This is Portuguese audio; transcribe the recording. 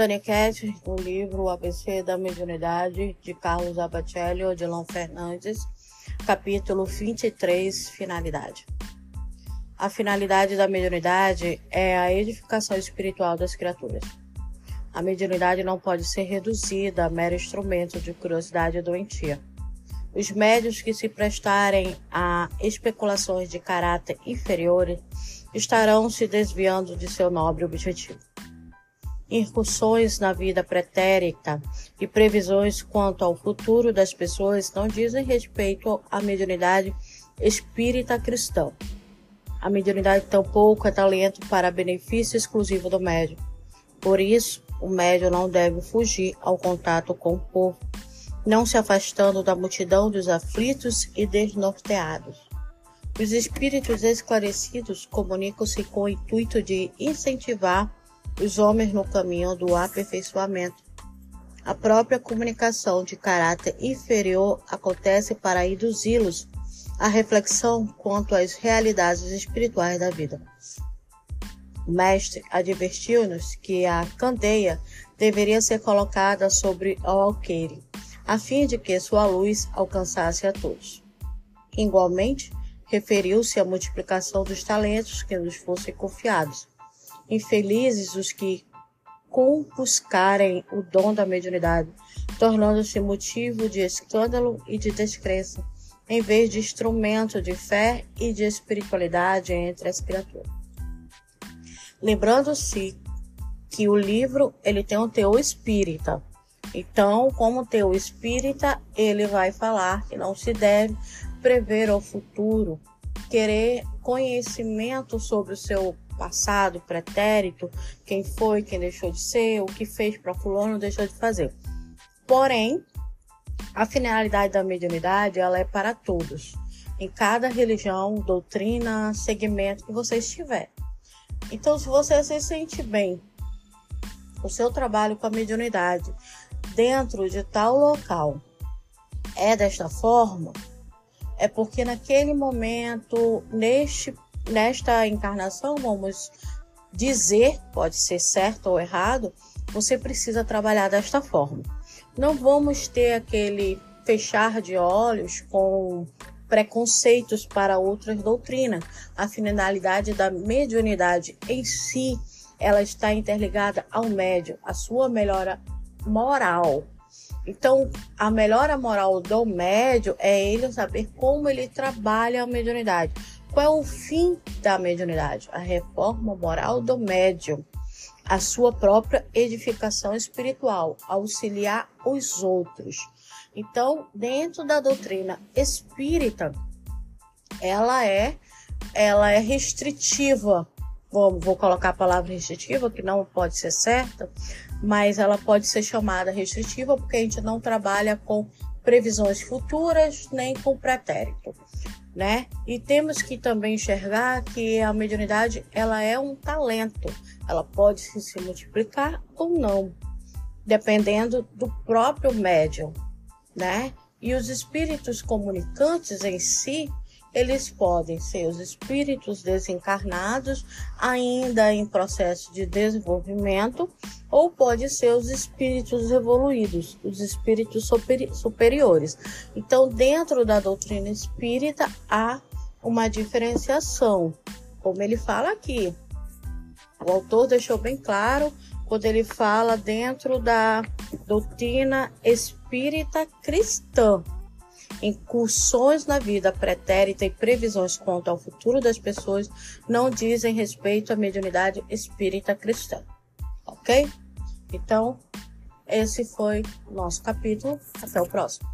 Dani Cat, o livro ABC da Mediunidade, de Carlos Abacelli, Odilon Fernandes, capítulo 23, Finalidade. A finalidade da mediunidade é a edificação espiritual das criaturas. A mediunidade não pode ser reduzida a mero instrumento de curiosidade doentia. Os médios que se prestarem a especulações de caráter inferior estarão se desviando de seu nobre objetivo. Incursões na vida pretérita e previsões quanto ao futuro das pessoas não dizem respeito à mediunidade espírita cristã. A mediunidade tampouco é talento para benefício exclusivo do médium. Por isso, o médium não deve fugir ao contato com o povo não se afastando da multidão dos aflitos e desnorteados. Os espíritos esclarecidos comunicam-se com o intuito de incentivar os homens no caminho do aperfeiçoamento. A própria comunicação de caráter inferior acontece para induzi-los à reflexão quanto às realidades espirituais da vida. O mestre advertiu-nos que a candeia deveria ser colocada sobre o alqueire a fim de que sua luz alcançasse a todos. Igualmente, referiu-se à multiplicação dos talentos que nos fossem confiados. Infelizes os que compuscarem o dom da mediunidade, tornando-se motivo de escândalo e de descrença, em vez de instrumento de fé e de espiritualidade entre as criaturas. Lembrando-se que o livro ele tem um teor espírita, então, como teu espírita, ele vai falar que não se deve prever o futuro, querer conhecimento sobre o seu passado pretérito, quem foi, quem deixou de ser, o que fez para fulano, deixou de fazer. Porém, a finalidade da mediunidade, ela é para todos. Em cada religião, doutrina, segmento que você estiver. Então, se você se sente bem, o seu trabalho com a mediunidade dentro de tal local é desta forma, é porque naquele momento, neste, nesta encarnação, vamos dizer, pode ser certo ou errado, você precisa trabalhar desta forma. Não vamos ter aquele fechar de olhos com preconceitos para outras doutrinas. A finalidade da mediunidade em si, ela está interligada ao médio, a sua melhora moral. Então, a melhora moral do médio é ele saber como ele trabalha a mediunidade. Qual é o fim da mediunidade? A reforma moral do médium, a sua própria edificação espiritual, auxiliar os outros. Então, dentro da doutrina espírita, ela é ela é restritiva. Vou, vou colocar a palavra restritiva, que não pode ser certa, mas ela pode ser chamada restritiva porque a gente não trabalha com previsões futuras nem com pretérito, né? E temos que também enxergar que a mediunidade ela é um talento, ela pode se multiplicar ou não, dependendo do próprio médium, né? E os espíritos comunicantes em si, eles podem ser os espíritos desencarnados, ainda em processo de desenvolvimento, ou pode ser os espíritos evoluídos, os espíritos superi superiores. Então, dentro da doutrina espírita, há uma diferenciação, como ele fala aqui. O autor deixou bem claro quando ele fala dentro da doutrina espírita cristã incursões na vida pretérita e previsões quanto ao futuro das pessoas não dizem respeito à mediunidade espírita cristã. Ok? Então, esse foi nosso capítulo. Até o próximo.